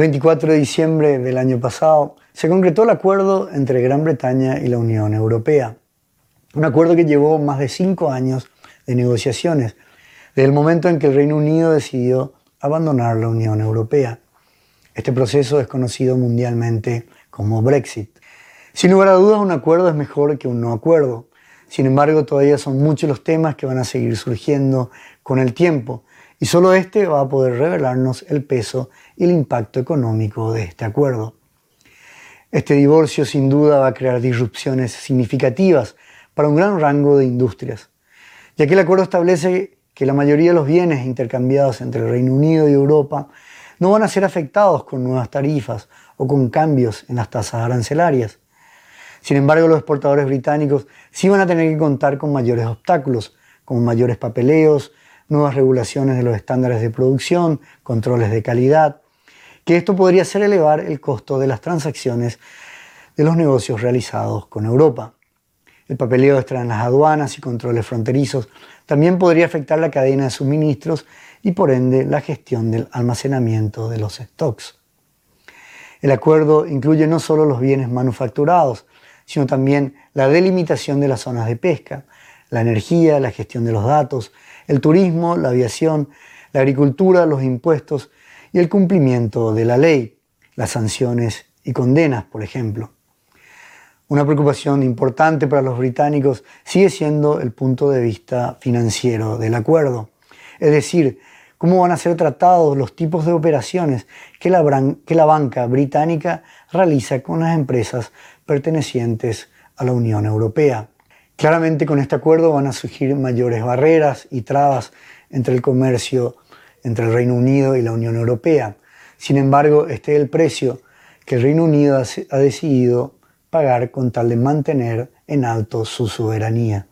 24 de diciembre del año pasado se concretó el acuerdo entre Gran Bretaña y la Unión Europea. Un acuerdo que llevó más de cinco años de negociaciones, desde el momento en que el Reino Unido decidió abandonar la Unión Europea. Este proceso es conocido mundialmente como Brexit. Sin lugar a dudas, un acuerdo es mejor que un no acuerdo. Sin embargo, todavía son muchos los temas que van a seguir surgiendo con el tiempo y solo este va a poder revelarnos el peso y el impacto económico de este acuerdo. Este divorcio sin duda va a crear disrupciones significativas para un gran rango de industrias, ya que el acuerdo establece que la mayoría de los bienes intercambiados entre el Reino Unido y Europa no van a ser afectados con nuevas tarifas o con cambios en las tasas arancelarias. Sin embargo, los exportadores británicos sí van a tener que contar con mayores obstáculos, como mayores papeleos, nuevas regulaciones de los estándares de producción, controles de calidad, que esto podría hacer elevar el costo de las transacciones de los negocios realizados con Europa. El papeleo extra en las aduanas y controles fronterizos también podría afectar la cadena de suministros y por ende la gestión del almacenamiento de los stocks. El acuerdo incluye no solo los bienes manufacturados, sino también la delimitación de las zonas de pesca, la energía, la gestión de los datos, el turismo, la aviación, la agricultura, los impuestos y el cumplimiento de la ley, las sanciones y condenas, por ejemplo. Una preocupación importante para los británicos sigue siendo el punto de vista financiero del acuerdo, es decir, cómo van a ser tratados los tipos de operaciones que la, que la banca británica realiza con las empresas pertenecientes a la Unión Europea. Claramente con este acuerdo van a surgir mayores barreras y trabas entre el comercio entre el Reino Unido y la Unión Europea. Sin embargo, este es el precio que el Reino Unido ha decidido pagar con tal de mantener en alto su soberanía.